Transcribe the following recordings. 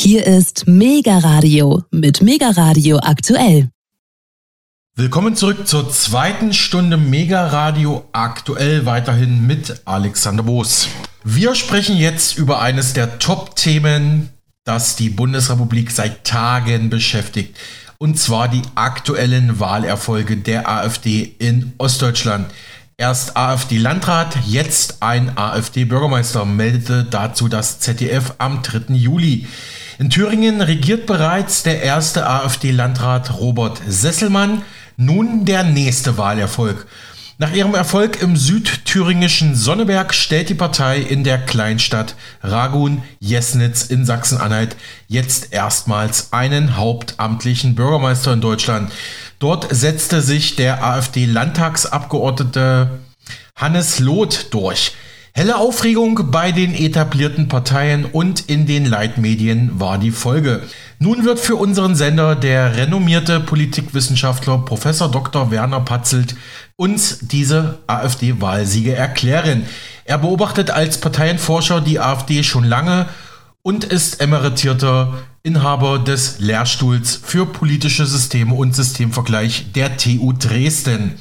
Hier ist Mega Radio mit Mega Radio aktuell. Willkommen zurück zur zweiten Stunde Mega Radio aktuell weiterhin mit Alexander Boos. Wir sprechen jetzt über eines der Top-Themen, das die Bundesrepublik seit Tagen beschäftigt. Und zwar die aktuellen Wahlerfolge der AfD in Ostdeutschland. Erst AfD-Landrat, jetzt ein AfD-Bürgermeister, meldete dazu das ZDF am 3. Juli. In Thüringen regiert bereits der erste AfD-Landrat Robert Sesselmann. Nun der nächste Wahlerfolg. Nach ihrem Erfolg im südthüringischen Sonneberg stellt die Partei in der Kleinstadt Ragun-Jesnitz in Sachsen-Anhalt jetzt erstmals einen hauptamtlichen Bürgermeister in Deutschland. Dort setzte sich der AfD-Landtagsabgeordnete Hannes Loth durch. Helle Aufregung bei den etablierten Parteien und in den Leitmedien war die Folge. Nun wird für unseren Sender der renommierte Politikwissenschaftler Prof. Dr. Werner Patzelt uns diese AfD-Wahlsiege erklären. Er beobachtet als Parteienforscher die AfD schon lange und ist emeritierter Inhaber des Lehrstuhls für politische Systeme und Systemvergleich der TU Dresden.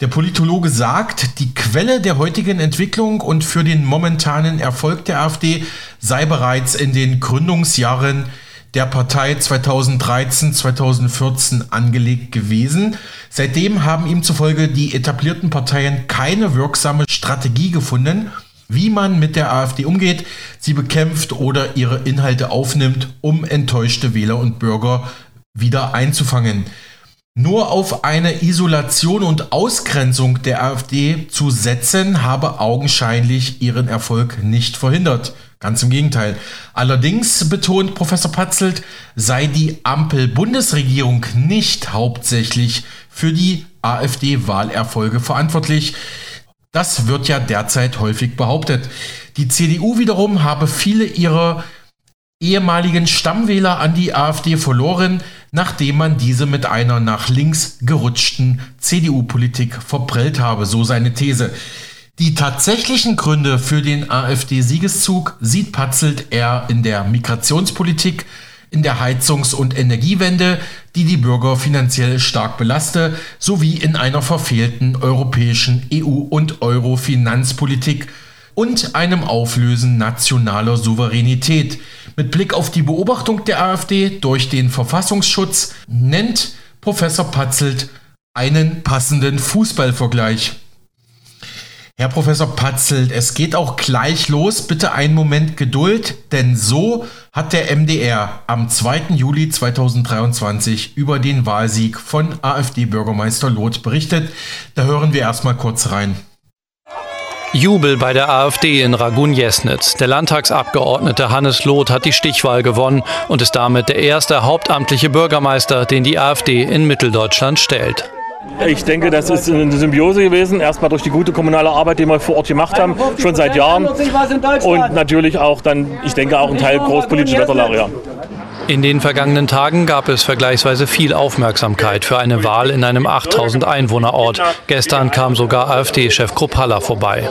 Der Politologe sagt, die Quelle der heutigen Entwicklung und für den momentanen Erfolg der AfD sei bereits in den Gründungsjahren der Partei 2013-2014 angelegt gewesen. Seitdem haben ihm zufolge die etablierten Parteien keine wirksame Strategie gefunden, wie man mit der AfD umgeht, sie bekämpft oder ihre Inhalte aufnimmt, um enttäuschte Wähler und Bürger wieder einzufangen. Nur auf eine Isolation und Ausgrenzung der AfD zu setzen, habe augenscheinlich ihren Erfolg nicht verhindert. Ganz im Gegenteil. Allerdings betont Professor Patzelt, sei die Ampel-Bundesregierung nicht hauptsächlich für die AfD-Wahlerfolge verantwortlich. Das wird ja derzeit häufig behauptet. Die CDU wiederum habe viele ihrer ehemaligen Stammwähler an die AfD verloren, nachdem man diese mit einer nach links gerutschten CDU-Politik verprellt habe, so seine These. Die tatsächlichen Gründe für den AfD-Siegeszug sieht Patzelt eher in der Migrationspolitik, in der Heizungs- und Energiewende, die die Bürger finanziell stark belaste, sowie in einer verfehlten europäischen EU- und Euro-Finanzpolitik und einem Auflösen nationaler Souveränität. Mit Blick auf die Beobachtung der AfD durch den Verfassungsschutz nennt Professor Patzelt einen passenden Fußballvergleich. Herr Professor Patzelt, es geht auch gleich los. Bitte einen Moment Geduld, denn so hat der MDR am 2. Juli 2023 über den Wahlsieg von AfD-Bürgermeister Loth berichtet. Da hören wir erstmal kurz rein. Jubel bei der AfD in Ragun-Jesnitz. Der Landtagsabgeordnete Hannes Loth hat die Stichwahl gewonnen und ist damit der erste hauptamtliche Bürgermeister, den die AfD in Mitteldeutschland stellt. Ich denke, das ist eine Symbiose gewesen. Erstmal durch die gute kommunale Arbeit, die wir vor Ort gemacht haben, schon seit Jahren. Und natürlich auch dann, ich denke, auch ein Teil großpolitischer Wetterlage. In den vergangenen Tagen gab es vergleichsweise viel Aufmerksamkeit für eine Wahl in einem 8000 Einwohnerort. Gestern kam sogar AfD-Chef Kruppalla vorbei.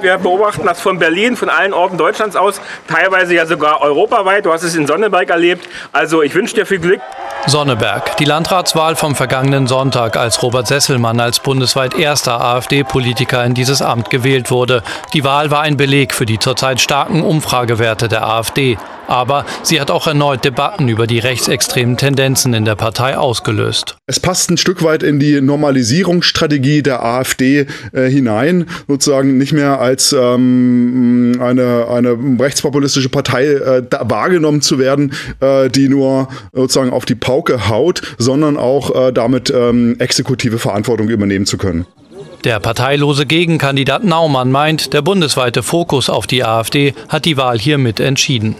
Wir beobachten das von Berlin, von allen Orten Deutschlands aus, teilweise ja sogar europaweit. Du hast es in Sonneberg erlebt. Also ich wünsche dir viel Glück. Sonneberg. Die Landratswahl vom vergangenen Sonntag, als Robert Sesselmann als bundesweit erster AfD-Politiker in dieses Amt gewählt wurde. Die Wahl war ein Beleg für die zurzeit starken Umfragewerte der AfD. Aber sie hat auch erneut Debatten über die rechtsextremen Tendenzen in der Partei ausgelöst. Es passt ein Stück weit in die Normalisierungsstrategie der AfD äh, hinein, sozusagen nicht mehr als ähm, eine, eine rechtspopulistische Partei äh, wahrgenommen zu werden, äh, die nur sozusagen auf die Pauke haut, sondern auch äh, damit ähm, exekutive Verantwortung übernehmen zu können. Der parteilose Gegenkandidat Naumann meint, der bundesweite Fokus auf die AfD hat die Wahl hiermit entschieden.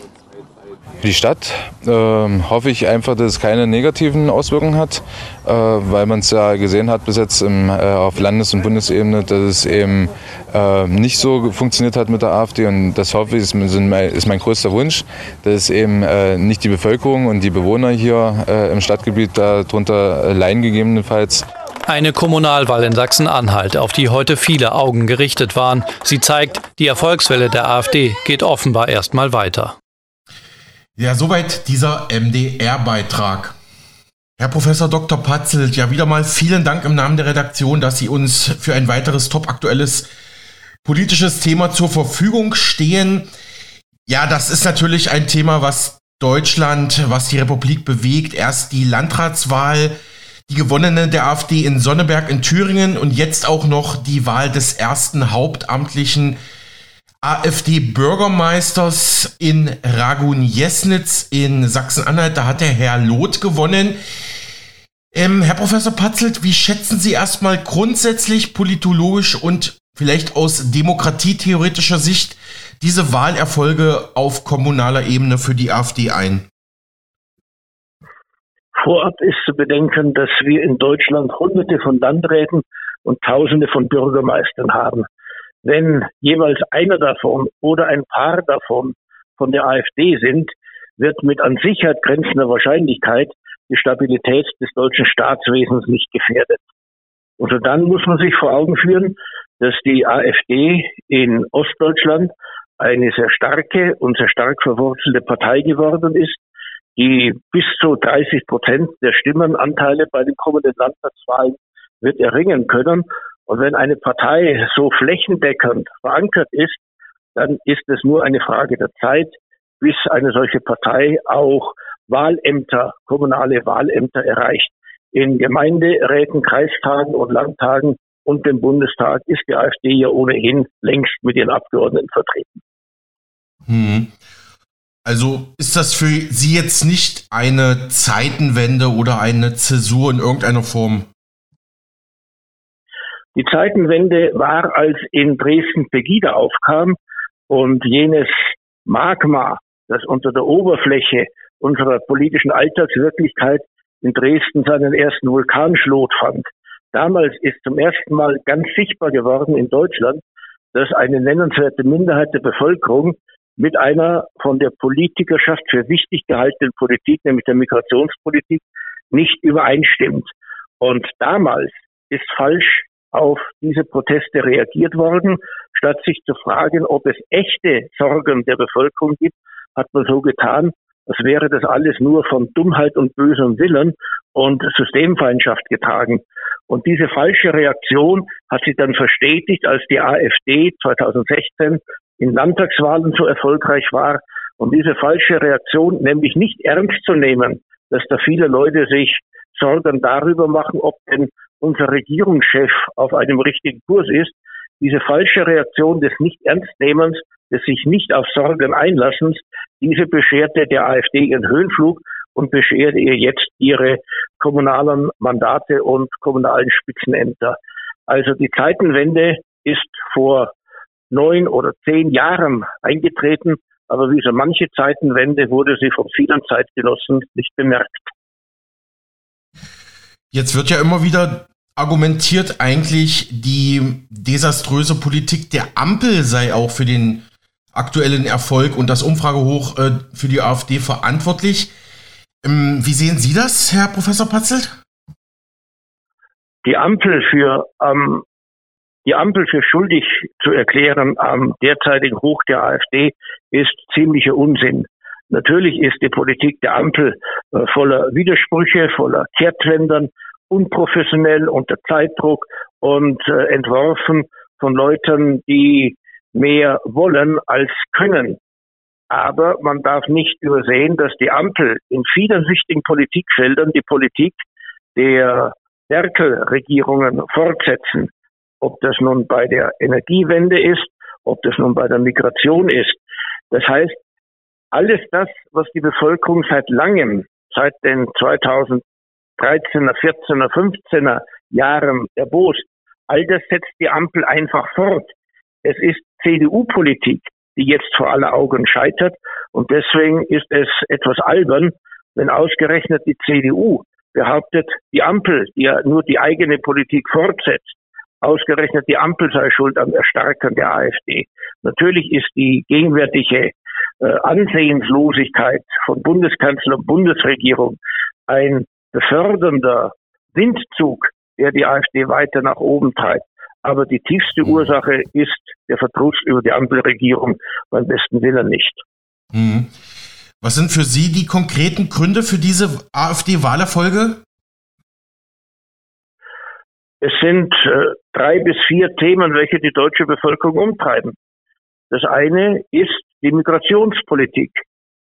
Die Stadt äh, hoffe ich einfach, dass es keine negativen Auswirkungen hat, äh, weil man es ja gesehen hat bis jetzt im, äh, auf Landes- und Bundesebene, dass es eben äh, nicht so funktioniert hat mit der AfD und das hoffe ich, ist, ist mein größter Wunsch, dass eben äh, nicht die Bevölkerung und die Bewohner hier äh, im Stadtgebiet darunter leiden gegebenenfalls. Eine Kommunalwahl in Sachsen-Anhalt, auf die heute viele Augen gerichtet waren. Sie zeigt, die Erfolgswelle der AfD geht offenbar erstmal weiter. Ja, soweit dieser MDR-Beitrag. Herr Professor Dr. Patzelt, ja wieder mal vielen Dank im Namen der Redaktion, dass Sie uns für ein weiteres topaktuelles politisches Thema zur Verfügung stehen. Ja, das ist natürlich ein Thema, was Deutschland, was die Republik bewegt. Erst die Landratswahl, die gewonnene der AfD in Sonneberg in Thüringen und jetzt auch noch die Wahl des ersten hauptamtlichen AfD-Bürgermeisters in Ragun-Jesnitz in Sachsen-Anhalt. Da hat der Herr Loth gewonnen. Ähm, Herr Professor Patzelt, wie schätzen Sie erstmal grundsätzlich politologisch und vielleicht aus demokratietheoretischer Sicht diese Wahlerfolge auf kommunaler Ebene für die AfD ein? Vorab ist zu bedenken, dass wir in Deutschland Hunderte von Landräten und Tausende von Bürgermeistern haben. Wenn jeweils einer davon oder ein paar davon von der AfD sind, wird mit an Sicherheit grenzender Wahrscheinlichkeit die Stabilität des deutschen Staatswesens nicht gefährdet. Und dann muss man sich vor Augen führen, dass die AfD in Ostdeutschland eine sehr starke und sehr stark verwurzelte Partei geworden ist, die bis zu 30 Prozent der Stimmenanteile bei den kommenden Landtagswahlen wird erringen können. Und wenn eine Partei so flächendeckend verankert ist, dann ist es nur eine Frage der Zeit, bis eine solche Partei auch Wahlämter, kommunale Wahlämter erreicht. In Gemeinderäten, Kreistagen und Landtagen und dem Bundestag ist die AfD ja ohnehin längst mit ihren Abgeordneten vertreten. Hm. Also ist das für Sie jetzt nicht eine Zeitenwende oder eine Zäsur in irgendeiner Form? Die Zeitenwende war, als in Dresden Pegida aufkam und jenes Magma, das unter der Oberfläche unserer politischen Alltagswirklichkeit in Dresden seinen ersten Vulkanschlot fand. Damals ist zum ersten Mal ganz sichtbar geworden in Deutschland, dass eine nennenswerte Minderheit der Bevölkerung mit einer von der Politikerschaft für wichtig gehaltenen Politik, nämlich der Migrationspolitik, nicht übereinstimmt. Und damals ist falsch auf diese Proteste reagiert worden. Statt sich zu fragen, ob es echte Sorgen der Bevölkerung gibt, hat man so getan, als wäre das alles nur von Dummheit und bösem Willen und Systemfeindschaft getragen. Und diese falsche Reaktion hat sich dann verstetigt, als die AfD 2016 in Landtagswahlen so erfolgreich war. Und diese falsche Reaktion, nämlich nicht ernst zu nehmen, dass da viele Leute sich Sorgen darüber machen, ob denn unser Regierungschef auf einem richtigen Kurs ist, diese falsche Reaktion des Nicht-Ernstnehmens, des sich nicht auf Sorgen einlassens, diese bescherte der AfD ihren Höhenflug und bescherte ihr jetzt ihre kommunalen Mandate und kommunalen Spitzenämter. Also die Zeitenwende ist vor neun oder zehn Jahren eingetreten, aber wie so manche Zeitenwende wurde sie von vielen Zeitgenossen nicht bemerkt. Jetzt wird ja immer wieder argumentiert, eigentlich die desaströse Politik der Ampel sei auch für den aktuellen Erfolg und das Umfragehoch äh, für die AfD verantwortlich. Ähm, wie sehen Sie das, Herr Professor Patzelt? Die Ampel für ähm, die Ampel für schuldig zu erklären am derzeitigen Hoch der AfD ist ziemlicher Unsinn. Natürlich ist die Politik der Ampel äh, voller Widersprüche, voller Kehrtwendern, unprofessionell, unter Zeitdruck und äh, entworfen von Leuten, die mehr wollen als können. Aber man darf nicht übersehen, dass die Ampel in vielen wichtigen Politikfeldern die Politik der Merkel-Regierungen fortsetzen. Ob das nun bei der Energiewende ist, ob das nun bei der Migration ist. Das heißt, alles das, was die Bevölkerung seit langem, seit den 2013er, 14er, 15er Jahren erbost, all das setzt die Ampel einfach fort. Es ist CDU-Politik, die jetzt vor aller Augen scheitert. Und deswegen ist es etwas albern, wenn ausgerechnet die CDU behauptet, die Ampel, die ja nur die eigene Politik fortsetzt, ausgerechnet die Ampel sei schuld am Erstarken der AfD. Natürlich ist die gegenwärtige Ansehenslosigkeit von Bundeskanzler und Bundesregierung ein befördernder Windzug, der die AfD weiter nach oben treibt. Aber die tiefste mhm. Ursache ist der Verdruss über die Ampelregierung beim besten Willen nicht. Mhm. Was sind für Sie die konkreten Gründe für diese AfD-Wahlerfolge? Es sind äh, drei bis vier Themen, welche die deutsche Bevölkerung umtreiben. Das eine ist die Migrationspolitik,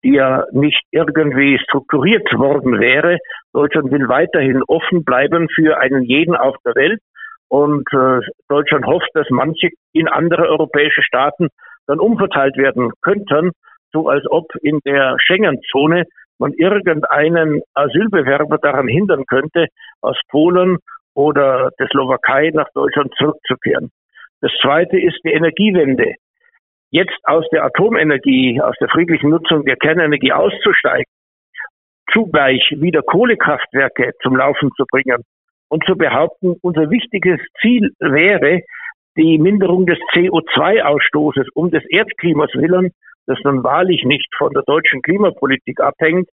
die ja nicht irgendwie strukturiert worden wäre. Deutschland will weiterhin offen bleiben für einen jeden auf der Welt. Und äh, Deutschland hofft, dass manche in andere europäische Staaten dann umverteilt werden könnten, so als ob in der Schengen-Zone man irgendeinen Asylbewerber daran hindern könnte, aus Polen oder der Slowakei nach Deutschland zurückzukehren. Das zweite ist die Energiewende. Jetzt aus der Atomenergie, aus der friedlichen Nutzung der Kernenergie auszusteigen, zugleich wieder Kohlekraftwerke zum Laufen zu bringen und zu behaupten, unser wichtiges Ziel wäre die Minderung des CO2-Ausstoßes um des Erdklimas willen, das nun wahrlich nicht von der deutschen Klimapolitik abhängt.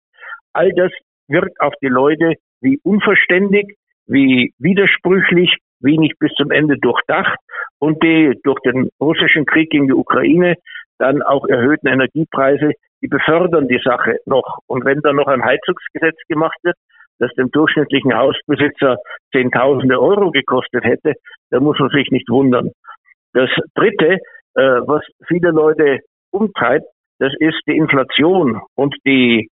All das wirkt auf die Leute wie unverständig, wie widersprüchlich, wie nicht bis zum Ende durchdacht und die durch den russischen Krieg gegen die Ukraine dann auch erhöhten Energiepreise, die befördern die Sache noch. Und wenn dann noch ein Heizungsgesetz gemacht wird, das dem durchschnittlichen Hausbesitzer Zehntausende Euro gekostet hätte, dann muss man sich nicht wundern. Das Dritte, äh, was viele Leute umtreibt, das ist die Inflation und die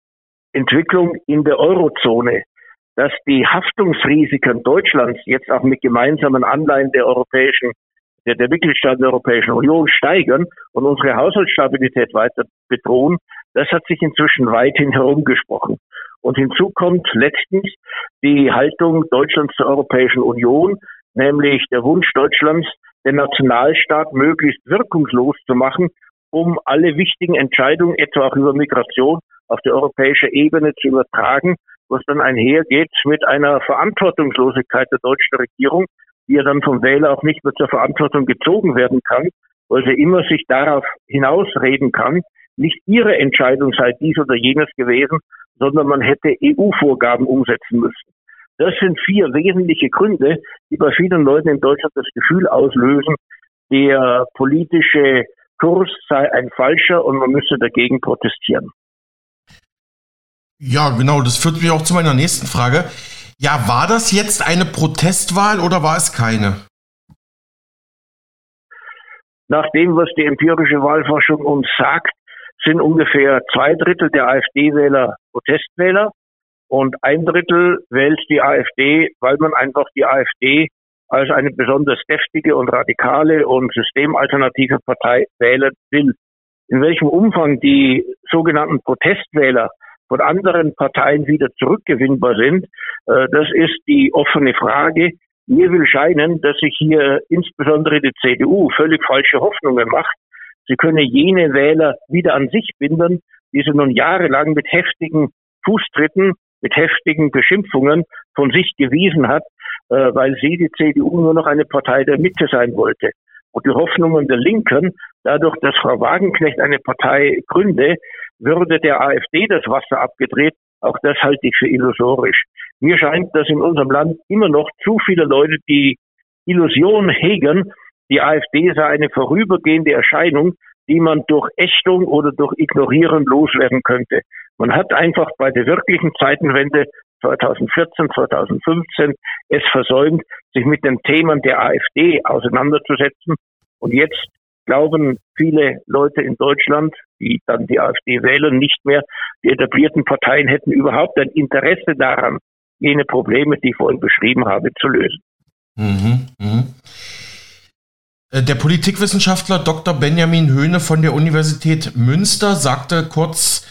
Entwicklung in der Eurozone dass die Haftungsrisiken Deutschlands jetzt auch mit gemeinsamen Anleihen der europäischen, der, der Mitgliedstaaten der Europäischen Union steigern und unsere Haushaltsstabilität weiter bedrohen, das hat sich inzwischen weithin herumgesprochen. Und hinzu kommt letztens die Haltung Deutschlands zur Europäischen Union, nämlich der Wunsch Deutschlands, den Nationalstaat möglichst wirkungslos zu machen, um alle wichtigen Entscheidungen, etwa auch über Migration, auf die europäische Ebene zu übertragen was dann einhergeht mit einer Verantwortungslosigkeit der deutschen Regierung, die ja dann vom Wähler auch nicht mehr zur Verantwortung gezogen werden kann, weil sie immer sich darauf hinausreden kann, nicht ihre Entscheidung sei dies oder jenes gewesen, sondern man hätte EU-Vorgaben umsetzen müssen. Das sind vier wesentliche Gründe, die bei vielen Leuten in Deutschland das Gefühl auslösen, der politische Kurs sei ein falscher und man müsse dagegen protestieren. Ja, genau, das führt mich auch zu meiner nächsten Frage. Ja, war das jetzt eine Protestwahl oder war es keine? Nach dem, was die empirische Wahlforschung uns sagt, sind ungefähr zwei Drittel der AfD-Wähler Protestwähler und ein Drittel wählt die AfD, weil man einfach die AfD als eine besonders deftige und radikale und systemalternative Partei wählen will. In welchem Umfang die sogenannten Protestwähler von anderen Parteien wieder zurückgewinnbar sind. Äh, das ist die offene Frage. Mir will scheinen, dass sich hier insbesondere die CDU völlig falsche Hoffnungen macht. Sie könne jene Wähler wieder an sich binden, die sie nun jahrelang mit heftigen Fußtritten, mit heftigen Beschimpfungen von sich gewiesen hat, äh, weil sie, die CDU, nur noch eine Partei der Mitte sein wollte. Und die Hoffnungen der Linken, dadurch, dass Frau Wagenknecht eine Partei gründe, würde der AfD das Wasser abgedreht. Auch das halte ich für illusorisch. Mir scheint, dass in unserem Land immer noch zu viele Leute die Illusion hegen, die AfD sei eine vorübergehende Erscheinung, die man durch Ächtung oder durch Ignorieren loswerden könnte. Man hat einfach bei der wirklichen Zeitenwende 2014, 2015 es versäumt, sich mit den Themen der AfD auseinanderzusetzen. Und jetzt glauben viele Leute in Deutschland, die dann die AfD wählen, nicht mehr, die etablierten Parteien hätten überhaupt ein Interesse daran, jene Probleme, die ich vorhin beschrieben habe, zu lösen. Mhm, mh. Äh, der Politikwissenschaftler Dr. Benjamin Höhne von der Universität Münster sagte kurz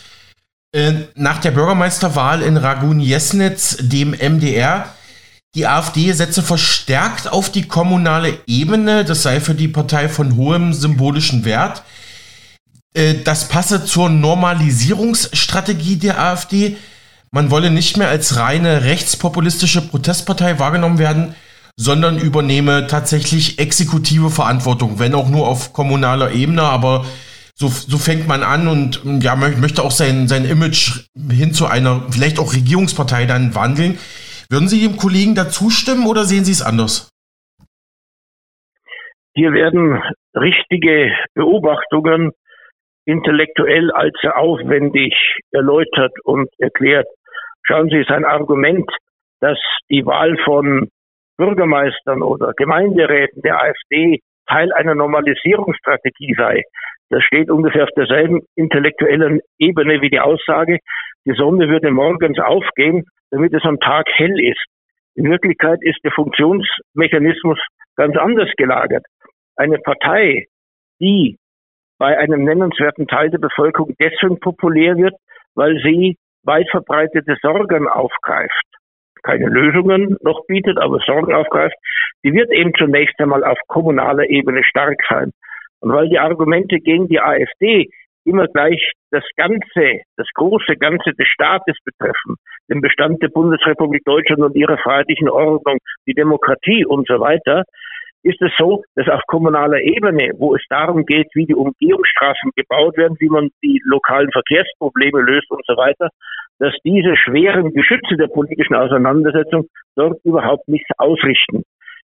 äh, nach der Bürgermeisterwahl in Ragun-Jesnitz dem MDR, die AfD setze verstärkt auf die kommunale Ebene. Das sei für die Partei von hohem symbolischen Wert. Äh, das passe zur Normalisierungsstrategie der AfD. Man wolle nicht mehr als reine rechtspopulistische Protestpartei wahrgenommen werden, sondern übernehme tatsächlich exekutive Verantwortung, wenn auch nur auf kommunaler Ebene, aber so, so fängt man an und ja, möchte auch sein, sein Image hin zu einer vielleicht auch Regierungspartei dann wandeln. Würden Sie dem Kollegen da zustimmen oder sehen Sie es anders? Hier werden richtige Beobachtungen intellektuell allzu aufwendig erläutert und erklärt. Schauen Sie, sein Argument, dass die Wahl von Bürgermeistern oder Gemeinderäten der AfD Teil einer Normalisierungsstrategie sei, das steht ungefähr auf derselben intellektuellen Ebene wie die Aussage, die Sonne würde morgens aufgehen, damit es am Tag hell ist. In Wirklichkeit ist der Funktionsmechanismus ganz anders gelagert. Eine Partei, die bei einem nennenswerten Teil der Bevölkerung deswegen populär wird, weil sie weit verbreitete Sorgen aufgreift. Keine Lösungen noch bietet, aber Sorgen aufgreift. Die wird eben zunächst einmal auf kommunaler Ebene stark sein. Und weil die Argumente gegen die AfD immer gleich das Ganze, das große Ganze des Staates betreffen, den Bestand der Bundesrepublik Deutschland und ihrer freiheitlichen Ordnung, die Demokratie und so weiter, ist es so, dass auf kommunaler Ebene, wo es darum geht, wie die Umgehungsstraßen gebaut werden, wie man die lokalen Verkehrsprobleme löst und so weiter, dass diese schweren Geschütze der politischen Auseinandersetzung dort überhaupt nichts ausrichten.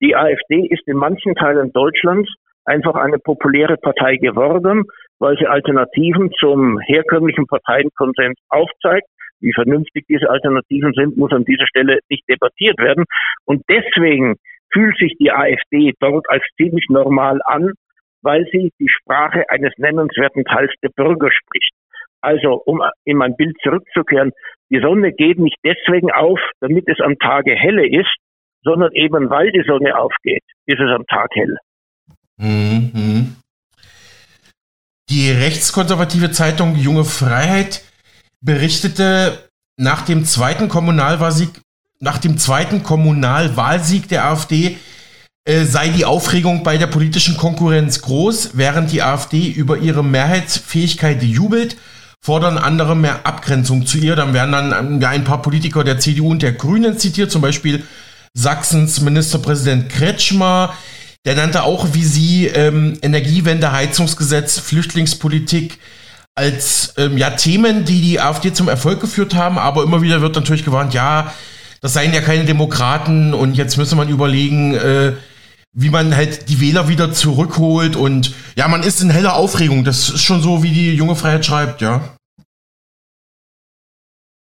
Die AfD ist in manchen Teilen Deutschlands einfach eine populäre Partei geworden, weil sie Alternativen zum herkömmlichen Parteienkonsens aufzeigt. Wie vernünftig diese Alternativen sind, muss an dieser Stelle nicht debattiert werden. Und deswegen fühlt sich die AfD dort als ziemlich normal an, weil sie die Sprache eines nennenswerten Teils der Bürger spricht. Also, um in mein Bild zurückzukehren, die Sonne geht nicht deswegen auf, damit es am Tage helle ist, sondern eben weil die Sonne aufgeht, ist es am Tag hell. Mhm. Die rechtskonservative Zeitung Junge Freiheit berichtete nach dem zweiten Kommunalwahlsieg nach dem zweiten Kommunalwahlsieg der AfD äh, sei die Aufregung bei der politischen Konkurrenz groß, während die AfD über ihre Mehrheitsfähigkeit jubelt, fordern andere mehr Abgrenzung zu ihr. Dann werden dann ja, ein paar Politiker der CDU und der Grünen zitiert, zum Beispiel Sachsens Ministerpräsident Kretschmer. Der nannte auch wie sie ähm, Energiewende, Heizungsgesetz, Flüchtlingspolitik als ähm, ja, Themen, die die AfD zum Erfolg geführt haben. Aber immer wieder wird natürlich gewarnt, ja, das seien ja keine Demokraten und jetzt müsse man überlegen, äh, wie man halt die Wähler wieder zurückholt und ja, man ist in heller Aufregung. Das ist schon so, wie die junge Freiheit schreibt, ja.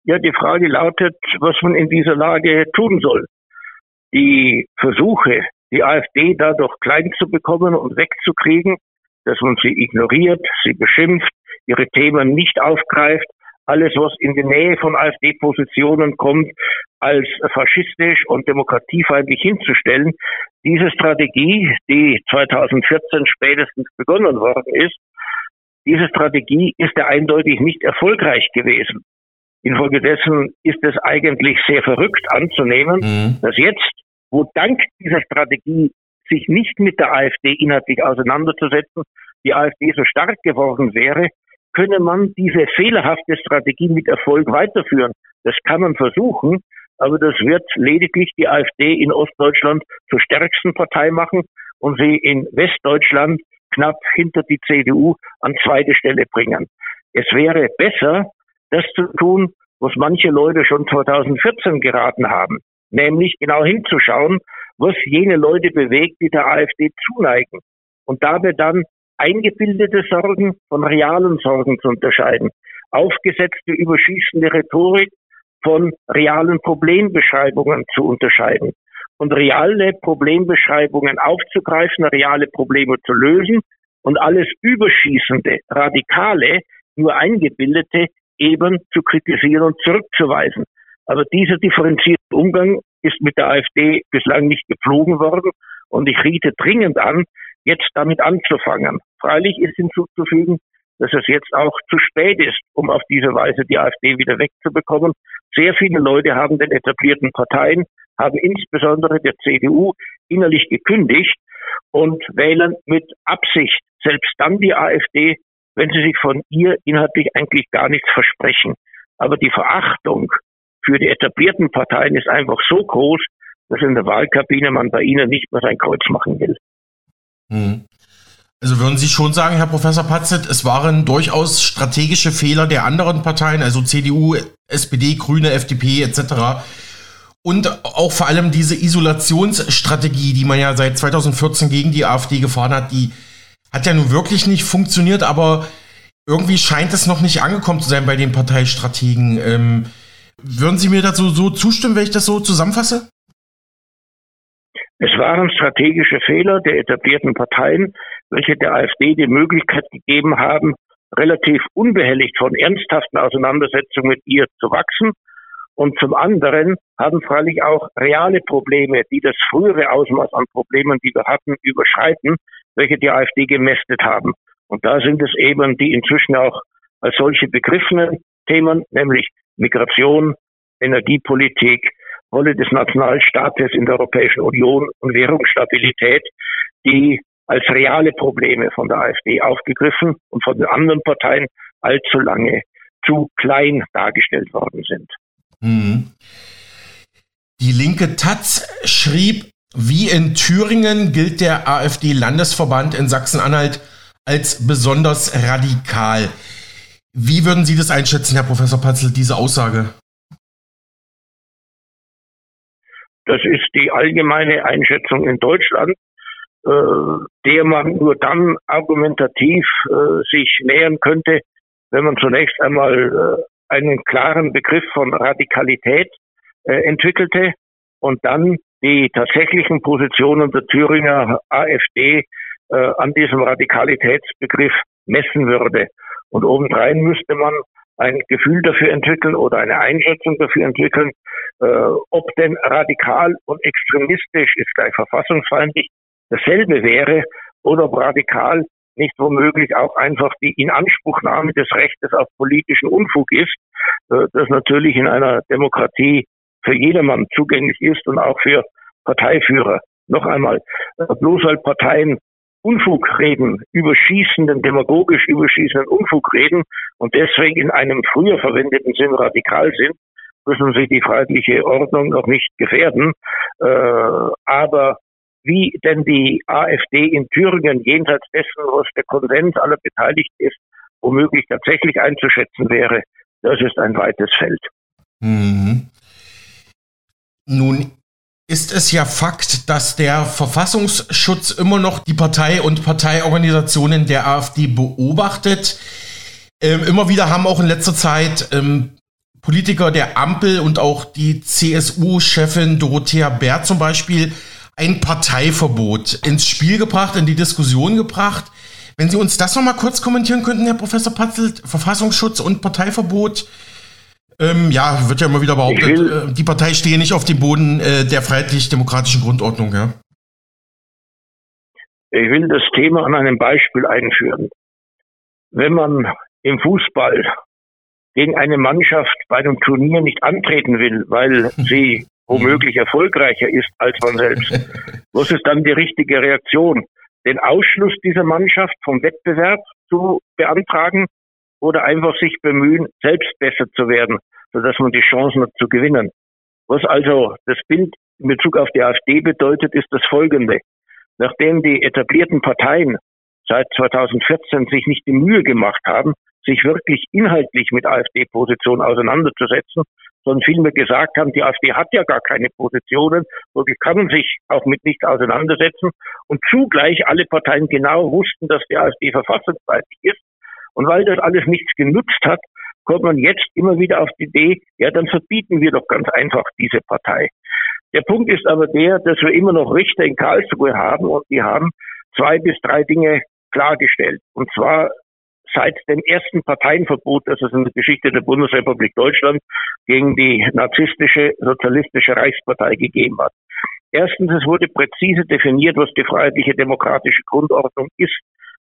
Ja, die Frage lautet, was man in dieser Lage tun soll. Die Versuche, die AfD dadurch klein zu bekommen und wegzukriegen, dass man sie ignoriert, sie beschimpft, ihre Themen nicht aufgreift, alles, was in die Nähe von AfD-Positionen kommt, als faschistisch und demokratiefeindlich hinzustellen. Diese Strategie, die 2014 spätestens begonnen worden ist, diese Strategie ist ja eindeutig nicht erfolgreich gewesen. Infolgedessen ist es eigentlich sehr verrückt anzunehmen, mhm. dass jetzt, wo dank dieser Strategie sich nicht mit der AfD inhaltlich auseinanderzusetzen, die AfD so stark geworden wäre, könne man diese fehlerhafte Strategie mit Erfolg weiterführen. Das kann man versuchen, aber das wird lediglich die AfD in Ostdeutschland zur stärksten Partei machen und sie in Westdeutschland knapp hinter die CDU an zweite Stelle bringen. Es wäre besser, das zu tun, was manche Leute schon 2014 geraten haben, nämlich genau hinzuschauen, was jene Leute bewegt, die der AfD zuneigen und dabei dann eingebildete Sorgen von realen Sorgen zu unterscheiden, aufgesetzte überschießende Rhetorik von realen Problembeschreibungen zu unterscheiden. Und reale Problembeschreibungen aufzugreifen, reale Probleme zu lösen und alles überschießende, radikale, nur eingebildete eben zu kritisieren und zurückzuweisen. Aber dieser differenzierte Umgang ist mit der AfD bislang nicht gepflogen worden. Und ich riete dringend an, jetzt damit anzufangen. Freilich ist hinzuzufügen, dass es jetzt auch zu spät ist, um auf diese Weise die AfD wieder wegzubekommen. Sehr viele Leute haben den etablierten Parteien, haben insbesondere der CDU innerlich gekündigt und wählen mit Absicht selbst dann die AfD, wenn sie sich von ihr inhaltlich eigentlich gar nichts versprechen. Aber die Verachtung für die etablierten Parteien ist einfach so groß, dass in der Wahlkabine man bei ihnen nicht mehr sein Kreuz machen will. Hm. Also würden Sie schon sagen, Herr Professor Patzet, es waren durchaus strategische Fehler der anderen Parteien, also CDU, SPD, Grüne, FDP etc. Und auch vor allem diese Isolationsstrategie, die man ja seit 2014 gegen die AfD gefahren hat, die hat ja nun wirklich nicht funktioniert, aber irgendwie scheint es noch nicht angekommen zu sein bei den Parteistrategen. Ähm, würden Sie mir dazu so zustimmen, wenn ich das so zusammenfasse? Es waren strategische Fehler der etablierten Parteien, welche der AfD die Möglichkeit gegeben haben, relativ unbehelligt von ernsthaften Auseinandersetzungen mit ihr zu wachsen. Und zum anderen haben freilich auch reale Probleme, die das frühere Ausmaß an Problemen, die wir hatten, überschreiten, welche die AfD gemästet haben. Und da sind es eben die inzwischen auch als solche begriffenen Themen, nämlich Migration, Energiepolitik, Rolle des Nationalstaates in der Europäischen Union und Währungsstabilität, die als reale Probleme von der AfD aufgegriffen und von den anderen Parteien allzu lange zu klein dargestellt worden sind. Mhm. Die linke Taz schrieb, wie in Thüringen gilt der AfD-Landesverband in Sachsen-Anhalt als besonders radikal. Wie würden Sie das einschätzen, Herr Professor Patzel, diese Aussage? Das ist die allgemeine Einschätzung in Deutschland, äh, der man nur dann argumentativ äh, sich nähern könnte, wenn man zunächst einmal äh, einen klaren Begriff von Radikalität äh, entwickelte und dann die tatsächlichen Positionen der Thüringer AfD äh, an diesem Radikalitätsbegriff messen würde. Und obendrein müsste man ein Gefühl dafür entwickeln oder eine Einschätzung dafür entwickeln, äh, ob denn radikal und extremistisch ist gleich verfassungsfeindlich dasselbe wäre oder ob radikal nicht womöglich auch einfach die Inanspruchnahme des Rechtes auf politischen Unfug ist, äh, das natürlich in einer Demokratie für jedermann zugänglich ist und auch für Parteiführer. Noch einmal, äh, bloß weil Parteien Unfug reden, überschießenden, demagogisch überschießenden Unfug reden und deswegen in einem früher verwendeten Sinn radikal sind, müssen sie die freiheitliche Ordnung noch nicht gefährden. Äh, aber wie denn die AfD in Thüringen jenseits dessen, was der Konsens aller Beteiligten ist, womöglich tatsächlich einzuschätzen wäre, das ist ein weites Feld. Mhm. Nun ist es ja Fakt, dass der Verfassungsschutz immer noch die Partei und Parteiorganisationen der AfD beobachtet. Ähm, immer wieder haben auch in letzter Zeit ähm, Politiker der Ampel und auch die CSU-Chefin Dorothea Bär zum Beispiel ein Parteiverbot ins Spiel gebracht, in die Diskussion gebracht. Wenn Sie uns das nochmal kurz kommentieren könnten, Herr Professor Patzelt, Verfassungsschutz und Parteiverbot, ähm, ja, wird ja immer wieder behauptet, will, äh, die Partei stehe nicht auf dem Boden äh, der freiheitlich-demokratischen Grundordnung, ja. Ich will das Thema an einem Beispiel einführen. Wenn man im Fußball gegen eine Mannschaft bei einem Turnier nicht antreten will, weil sie womöglich erfolgreicher ist als man selbst, was ist dann die richtige Reaktion? Den Ausschluss dieser Mannschaft vom Wettbewerb zu beantragen oder einfach sich bemühen, selbst besser zu werden, sodass man die Chancen hat zu gewinnen. Was also das Bild in Bezug auf die AfD bedeutet, ist das folgende. Nachdem die etablierten Parteien seit 2014 sich nicht die Mühe gemacht haben, sich wirklich inhaltlich mit AfD-Positionen auseinanderzusetzen, sondern vielmehr gesagt haben, die AfD hat ja gar keine Positionen, wirklich kann man sich auch mit nichts auseinandersetzen und zugleich alle Parteien genau wussten, dass die AfD verfassungsfeindlich ist, und weil das alles nichts genutzt hat, kommt man jetzt immer wieder auf die Idee, ja, dann verbieten wir doch ganz einfach diese Partei. Der Punkt ist aber der, dass wir immer noch Richter in Karlsruhe haben und die haben zwei bis drei Dinge klargestellt. Und zwar seit dem ersten Parteienverbot, das es in der Geschichte der Bundesrepublik Deutschland gegen die narzisstische sozialistische Reichspartei gegeben hat. Erstens, es wurde präzise definiert, was die freiheitliche demokratische Grundordnung ist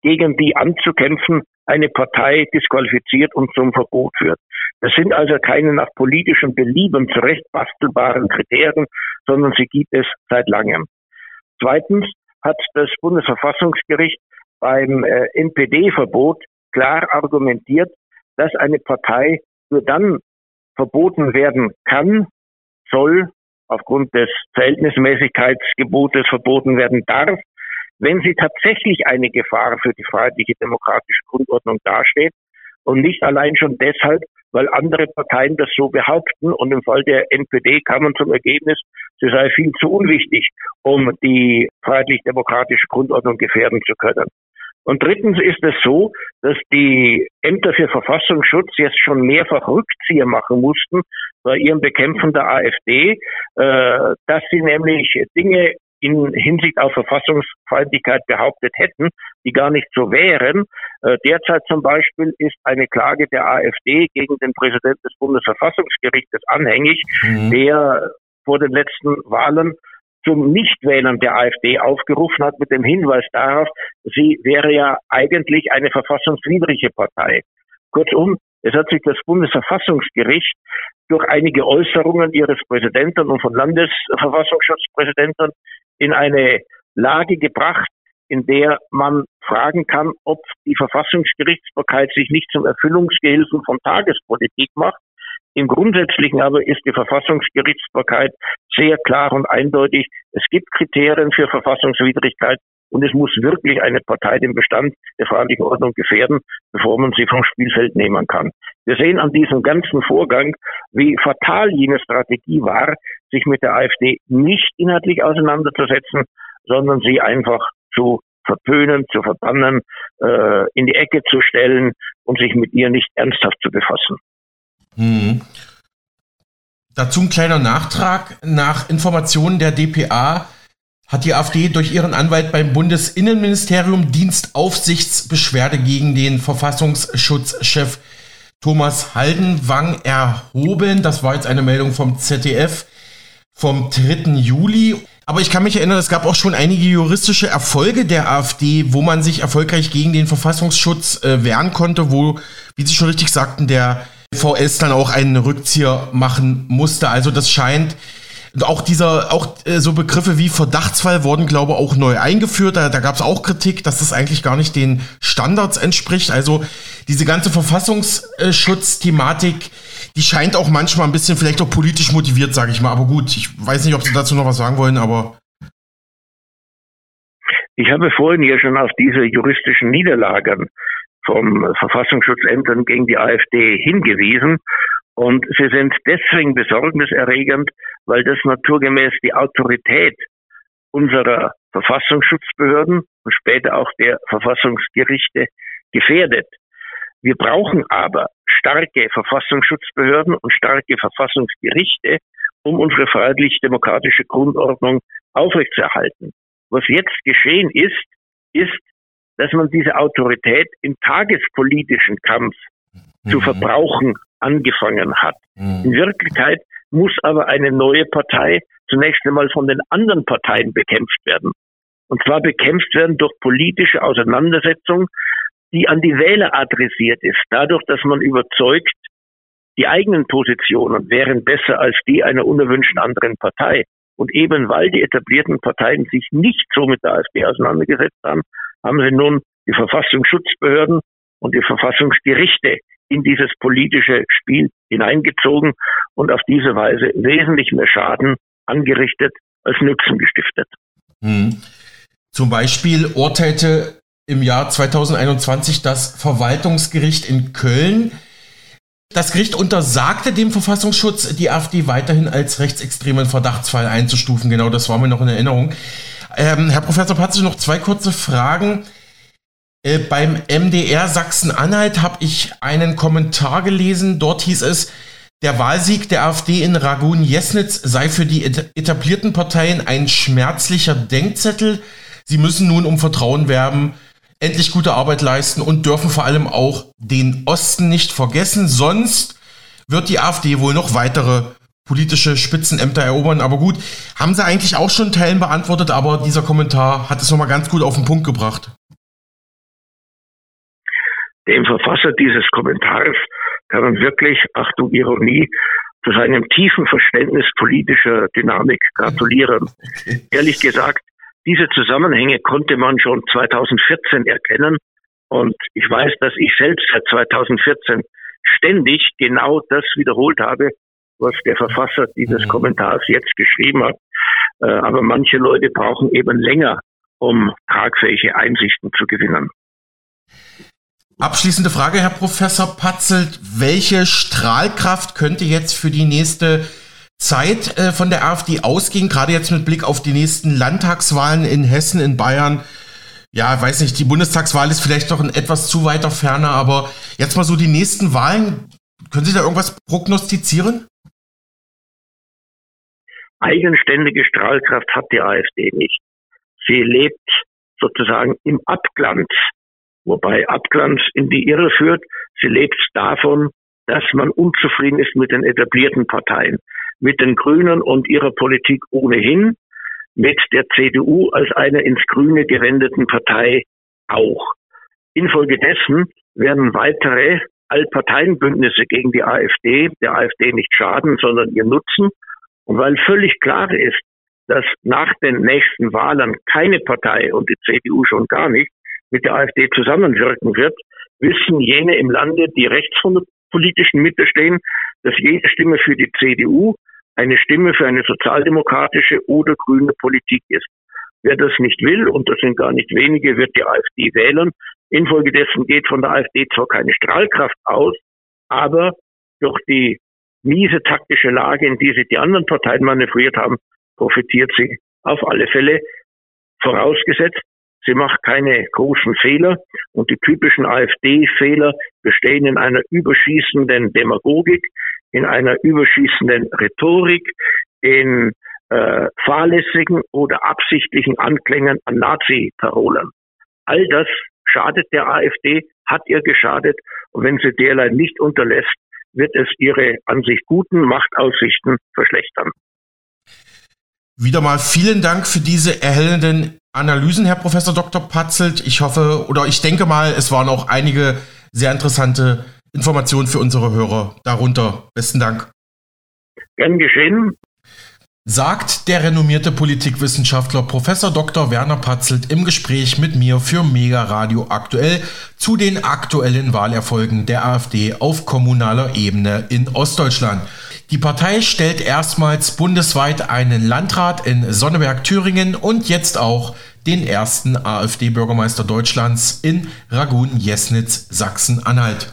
gegen die anzukämpfen, eine Partei disqualifiziert und zum Verbot führt. Das sind also keine nach politischem Belieben zurechtbastelbaren Kriterien, sondern sie gibt es seit langem. Zweitens hat das Bundesverfassungsgericht beim äh, NPD-Verbot klar argumentiert, dass eine Partei nur dann verboten werden kann, soll, aufgrund des Verhältnismäßigkeitsgebotes verboten werden darf, wenn sie tatsächlich eine Gefahr für die freiheitliche demokratische Grundordnung dasteht und nicht allein schon deshalb, weil andere Parteien das so behaupten und im Fall der NPD kam man zum Ergebnis, sie sei viel zu unwichtig, um die freiheitlich-demokratische Grundordnung gefährden zu können. Und drittens ist es so, dass die Ämter für Verfassungsschutz jetzt schon mehrfach Rückzieher machen mussten bei ihrem Bekämpfen der AfD, äh, dass sie nämlich Dinge in Hinsicht auf Verfassungsfeindlichkeit behauptet hätten, die gar nicht so wären. Äh, derzeit zum Beispiel ist eine Klage der AfD gegen den Präsidenten des Bundesverfassungsgerichtes anhängig, mhm. der vor den letzten Wahlen zum Nichtwählern der AfD aufgerufen hat mit dem Hinweis darauf, sie wäre ja eigentlich eine verfassungswidrige Partei. Kurzum, es hat sich das Bundesverfassungsgericht durch einige Äußerungen ihres Präsidenten und von Landesverfassungsschutzpräsidenten in eine Lage gebracht, in der man fragen kann, ob die Verfassungsgerichtsbarkeit sich nicht zum Erfüllungsgehilfen von Tagespolitik macht. Im Grundsätzlichen aber ist die Verfassungsgerichtsbarkeit sehr klar und eindeutig. Es gibt Kriterien für Verfassungswidrigkeit und es muss wirklich eine Partei den Bestand der freiheitlichen Ordnung gefährden, bevor man sie vom Spielfeld nehmen kann. Wir sehen an diesem ganzen Vorgang, wie fatal jene Strategie war, sich mit der AfD nicht inhaltlich auseinanderzusetzen, sondern sie einfach zu verpönen, zu verbannen, äh, in die Ecke zu stellen und sich mit ihr nicht ernsthaft zu befassen. Hm. Dazu ein kleiner Nachtrag. Nach Informationen der DPA hat die AfD durch ihren Anwalt beim Bundesinnenministerium Dienstaufsichtsbeschwerde gegen den Verfassungsschutzchef Thomas Haldenwang erhoben. Das war jetzt eine Meldung vom ZDF vom 3. Juli. Aber ich kann mich erinnern, es gab auch schon einige juristische Erfolge der AfD, wo man sich erfolgreich gegen den Verfassungsschutz äh, wehren konnte, wo, wie Sie schon richtig sagten, der VS dann auch einen Rückzieher machen musste. Also das scheint auch dieser, auch äh, so Begriffe wie Verdachtsfall wurden, glaube ich, auch neu eingeführt. Da, da gab es auch Kritik, dass das eigentlich gar nicht den Standards entspricht. Also diese ganze Verfassungsschutzthematik, die scheint auch manchmal ein bisschen vielleicht auch politisch motiviert, sage ich mal. Aber gut, ich weiß nicht, ob Sie dazu noch was sagen wollen, aber. Ich habe vorhin ja schon auf diese juristischen Niederlagen vom Verfassungsschutzämtern gegen die AfD hingewiesen. Und sie sind deswegen besorgniserregend, weil das naturgemäß die Autorität unserer Verfassungsschutzbehörden und später auch der Verfassungsgerichte gefährdet. Wir brauchen aber starke Verfassungsschutzbehörden und starke Verfassungsgerichte, um unsere freiheitlich-demokratische Grundordnung aufrechtzuerhalten. Was jetzt geschehen ist, ist, dass man diese Autorität im tagespolitischen Kampf mhm. zu verbrauchen angefangen hat. Mhm. In Wirklichkeit muss aber eine neue Partei zunächst einmal von den anderen Parteien bekämpft werden. Und zwar bekämpft werden durch politische Auseinandersetzung, die an die Wähler adressiert ist, dadurch, dass man überzeugt, die eigenen Positionen wären besser als die einer unerwünschten anderen Partei. Und eben weil die etablierten Parteien sich nicht so mit der AfD auseinandergesetzt haben, haben sie nun die Verfassungsschutzbehörden und die Verfassungsgerichte in dieses politische Spiel hineingezogen und auf diese Weise wesentlich mehr Schaden angerichtet als Nutzen gestiftet. Hm. Zum Beispiel urteilte im Jahr 2021 das Verwaltungsgericht in Köln. Das Gericht untersagte dem Verfassungsschutz, die AfD weiterhin als rechtsextremen Verdachtsfall einzustufen. Genau, das war mir noch in Erinnerung. Ähm, Herr Professor Patze, noch zwei kurze Fragen. Äh, beim MDR Sachsen-Anhalt habe ich einen Kommentar gelesen. Dort hieß es, der Wahlsieg der AfD in Ragun-Jesnitz sei für die etablierten Parteien ein schmerzlicher Denkzettel. Sie müssen nun um Vertrauen werben, endlich gute Arbeit leisten und dürfen vor allem auch den Osten nicht vergessen. Sonst wird die AfD wohl noch weitere politische Spitzenämter erobern. Aber gut, haben sie eigentlich auch schon Teilen beantwortet, aber dieser Kommentar hat es nochmal ganz gut auf den Punkt gebracht dem Verfasser dieses Kommentars kann man wirklich, Achtung Ironie, zu seinem tiefen Verständnis politischer Dynamik gratulieren. Okay. Ehrlich gesagt, diese Zusammenhänge konnte man schon 2014 erkennen. Und ich weiß, dass ich selbst seit 2014 ständig genau das wiederholt habe, was der Verfasser dieses mhm. Kommentars jetzt geschrieben hat. Äh, aber manche Leute brauchen eben länger, um tragfähige Einsichten zu gewinnen. Abschließende Frage, Herr Professor Patzelt. Welche Strahlkraft könnte jetzt für die nächste Zeit äh, von der AfD ausgehen, gerade jetzt mit Blick auf die nächsten Landtagswahlen in Hessen, in Bayern, ja, weiß nicht, die Bundestagswahl ist vielleicht noch ein etwas zu weiter Ferne, aber jetzt mal so die nächsten Wahlen. Können Sie da irgendwas prognostizieren? Eigenständige Strahlkraft hat die AfD nicht. Sie lebt sozusagen im Abglanz, wobei Abglanz in die Irre führt. Sie lebt davon, dass man unzufrieden ist mit den etablierten Parteien, mit den Grünen und ihrer Politik ohnehin, mit der CDU als einer ins Grüne gewendeten Partei auch. Infolgedessen werden weitere Allparteienbündnisse gegen die AfD der AfD nicht schaden, sondern ihr nutzen. Und weil völlig klar ist, dass nach den nächsten Wahlen keine Partei und die CDU schon gar nicht mit der AfD zusammenwirken wird, wissen jene im Lande, die rechts von der politischen Mitte stehen, dass jede Stimme für die CDU eine Stimme für eine sozialdemokratische oder grüne Politik ist. Wer das nicht will, und das sind gar nicht wenige, wird die AfD wählen. Infolgedessen geht von der AfD zwar keine Strahlkraft aus, aber durch die miese taktische Lage, in die sich die anderen Parteien manövriert haben, profitiert sie auf alle Fälle. Vorausgesetzt, sie macht keine großen Fehler und die typischen AfD-Fehler bestehen in einer überschießenden Demagogik, in einer überschießenden Rhetorik, in äh, fahrlässigen oder absichtlichen Anklängen an Nazi-Parolen. All das schadet der AfD, hat ihr geschadet und wenn sie derlei nicht unterlässt, wird es ihre an sich guten Machtaussichten verschlechtern. Wieder mal vielen Dank für diese erhellenden Analysen, Herr Professor Dr. Patzelt. Ich hoffe oder ich denke mal, es waren auch einige sehr interessante Informationen für unsere Hörer darunter. Besten Dank. Gern geschehen. Sagt der renommierte Politikwissenschaftler Professor Dr. Werner Patzelt im Gespräch mit mir für Mega Radio aktuell zu den aktuellen Wahlerfolgen der AfD auf kommunaler Ebene in Ostdeutschland. Die Partei stellt erstmals bundesweit einen Landrat in Sonneberg-Thüringen und jetzt auch den ersten AfD-Bürgermeister Deutschlands in Ragun-Jesnitz, Sachsen-Anhalt.